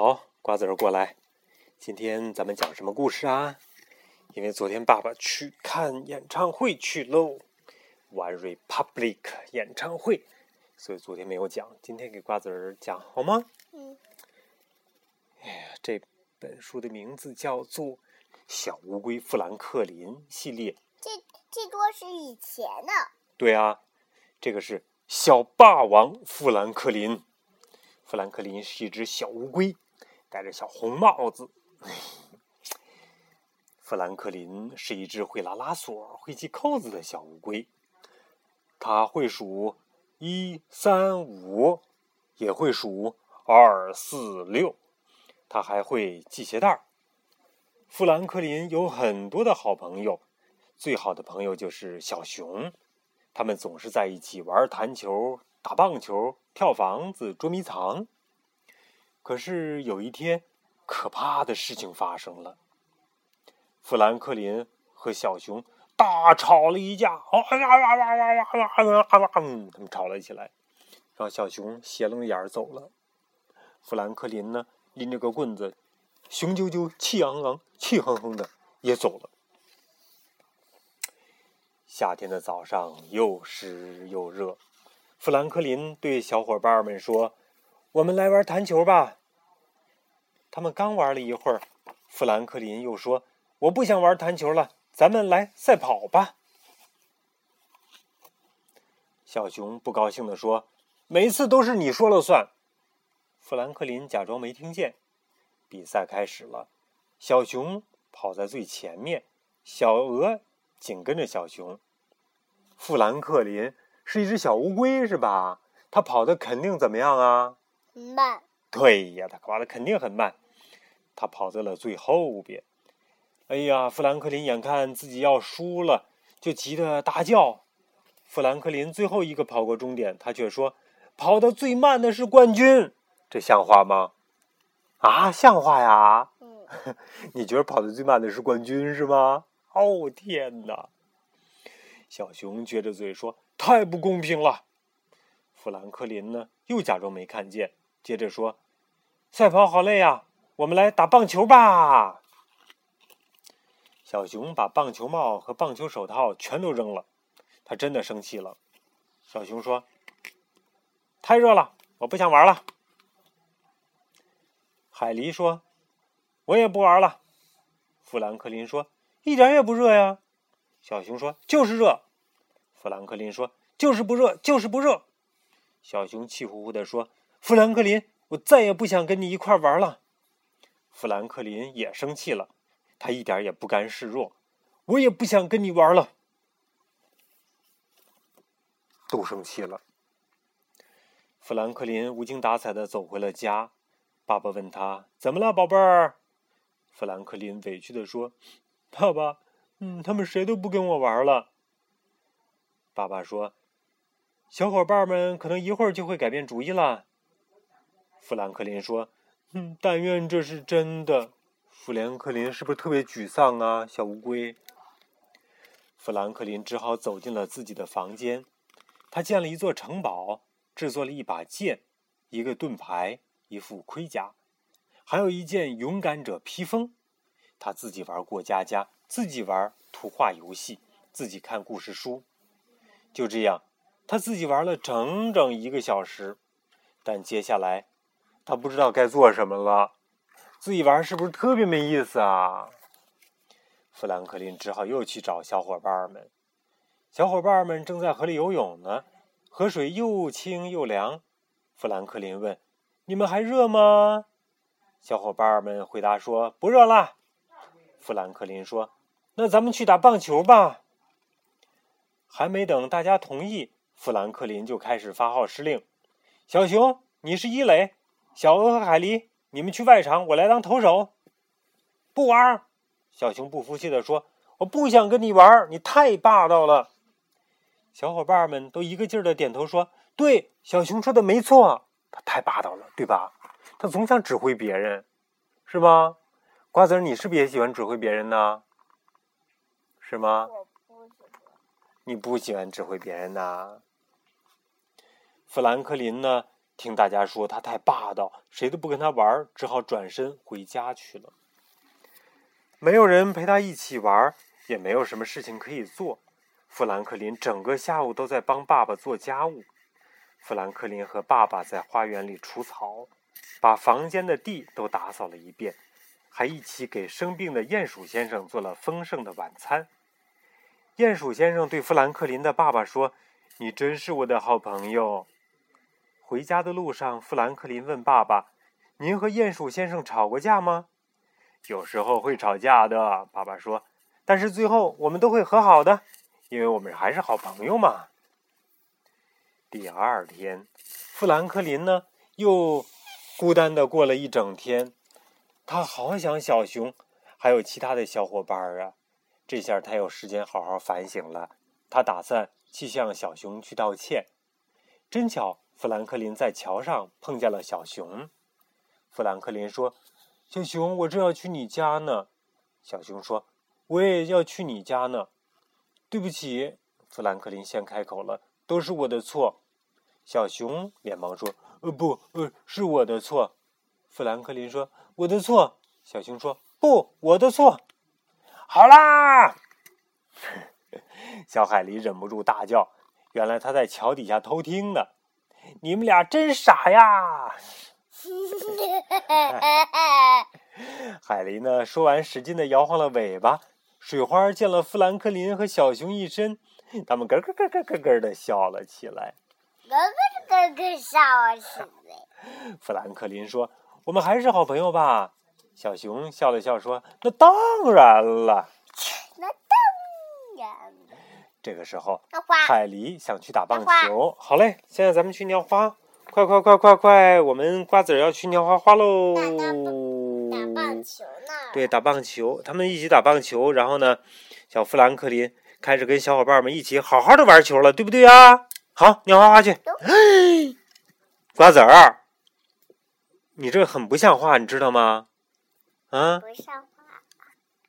好，瓜子儿过来。今天咱们讲什么故事啊？因为昨天爸爸去看演唱会去喽，One Republic 演唱会，所以昨天没有讲。今天给瓜子儿讲好吗？嗯。哎呀，这本书的名字叫做《小乌龟富兰克林》系列。这这多是以前的。对啊，这个是小霸王富兰克林。富兰克林是一只小乌龟，戴着小红帽子。富兰克林是一只会拉拉锁、会系扣子的小乌龟。他会数一、三、五，也会数二、四、六。他还会系鞋带儿。富兰克林有很多的好朋友，最好的朋友就是小熊。他们总是在一起玩弹球。打棒球、跳房子、捉迷藏。可是有一天，可怕的事情发生了。富兰克林和小熊大吵了一架，啊呀呀呀呀呀呀！他们吵了起来，让小熊斜楞眼儿走了。富兰克林呢，拎着个棍子，雄赳赳、气昂昂、气哼哼的也走了。夏天的早上又湿又热。富兰克林对小伙伴们说：“我们来玩弹球吧。”他们刚玩了一会儿，富兰克林又说：“我不想玩弹球了，咱们来赛跑吧。”小熊不高兴地说：“每次都是你说了算。”富兰克林假装没听见。比赛开始了，小熊跑在最前面，小鹅紧跟着小熊。富兰克林。是一只小乌龟，是吧？它跑的肯定怎么样啊？慢。对呀，他跑的肯定很慢。他跑在了最后边。哎呀，富兰克林眼看自己要输了，就急得大叫。富兰克林最后一个跑过终点，他却说：“跑的最慢的是冠军。”这像话吗？啊，像话呀！嗯。你觉得跑的最慢的是冠军是吗？哦天哪！小熊撅着嘴说。太不公平了！富兰克林呢，又假装没看见，接着说：“赛跑好累呀，我们来打棒球吧。”小熊把棒球帽和棒球手套全都扔了，他真的生气了。小熊说：“太热了，我不想玩了。”海狸说：“我也不玩了。”富兰克林说：“一点也不热呀。”小熊说：“就是热。”富兰克林说：“就是不热，就是不热。”小熊气呼呼地说：“富兰克林，我再也不想跟你一块玩了。”富兰克林也生气了，他一点也不甘示弱：“我也不想跟你玩了。”都生气了。富兰克林无精打采的走回了家。爸爸问他：“怎么了，宝贝儿？”富兰克林委屈的说：“爸爸，嗯，他们谁都不跟我玩了。”爸爸说：“小伙伴们可能一会儿就会改变主意了。”富兰克林说：“嗯，但愿这是真的。”富兰克林是不是特别沮丧啊？小乌龟。富兰克林只好走进了自己的房间。他建了一座城堡，制作了一把剑、一个盾牌、一副盔甲，还有一件勇敢者披风。他自己玩过家家，自己玩图画游戏，自己看故事书。就这样，他自己玩了整整一个小时，但接下来他不知道该做什么了。自己玩是不是特别没意思啊？富兰克林只好又去找小伙伴们。小伙伴们正在河里游泳呢，河水又清又凉。富兰克林问：“你们还热吗？”小伙伴们回答说：“不热啦。”富兰克林说：“那咱们去打棒球吧。”还没等大家同意，富兰克林就开始发号施令：“小熊，你是一垒；小鹅和海狸，你们去外场，我来当投手。”不玩！小熊不服气地说：“我不想跟你玩，你太霸道了。”小伙伴们都一个劲儿的点头说：“对，小熊说的没错，他太霸道了，对吧？他总想指挥别人，是吗？瓜子儿，你是不是也喜欢指挥别人呢？是吗？”你不喜欢指挥别人呐？富兰克林呢？听大家说他太霸道，谁都不跟他玩，只好转身回家去了。没有人陪他一起玩，也没有什么事情可以做。富兰克林整个下午都在帮爸爸做家务。富兰克林和爸爸在花园里除草，把房间的地都打扫了一遍，还一起给生病的鼹鼠先生做了丰盛的晚餐。鼹鼠先生对富兰克林的爸爸说：“你真是我的好朋友。”回家的路上，富兰克林问爸爸：“您和鼹鼠先生吵过架吗？”“有时候会吵架的。”爸爸说，“但是最后我们都会和好的。”因为我们还是好朋友嘛。第二天，富兰克林呢又孤单的过了一整天。他好想小熊，还有其他的小伙伴啊。这下他有时间好好反省了。他打算去向小熊去道歉。真巧，富兰克林在桥上碰见了小熊。富兰克林说：“小熊，我正要去你家呢。”小熊说：“我也要去你家呢。”对不起，富兰克林先开口了，都是我的错。小熊连忙说：“呃，不，呃，是我的错。”富兰克林说：“我的错。”小熊说：“不，我的错。”好啦！小海狸忍不住大叫：“原来他在桥底下偷听呢！你们俩真傻呀！”海狸呢？说完，使劲的摇晃了尾巴。水花溅了富兰克林和小熊一身，他们咯咯咯咯咯咯的笑了起来。咯咯咯咯笑起来。富兰克林说：“我们还是好朋友吧？”小熊笑了笑说：“那当然了。”这个时候，海狸想去打棒球。好嘞，现在咱们去尿花，快快快快快，我们瓜子儿要去尿花花喽！打棒球呢？对，打棒球，他们一起打棒球，然后呢，小富兰克林开始跟小伙伴们一起好好的玩球了，对不对啊？好，尿花花去。瓜子儿，你这很不像话，你知道吗？啊？不像话。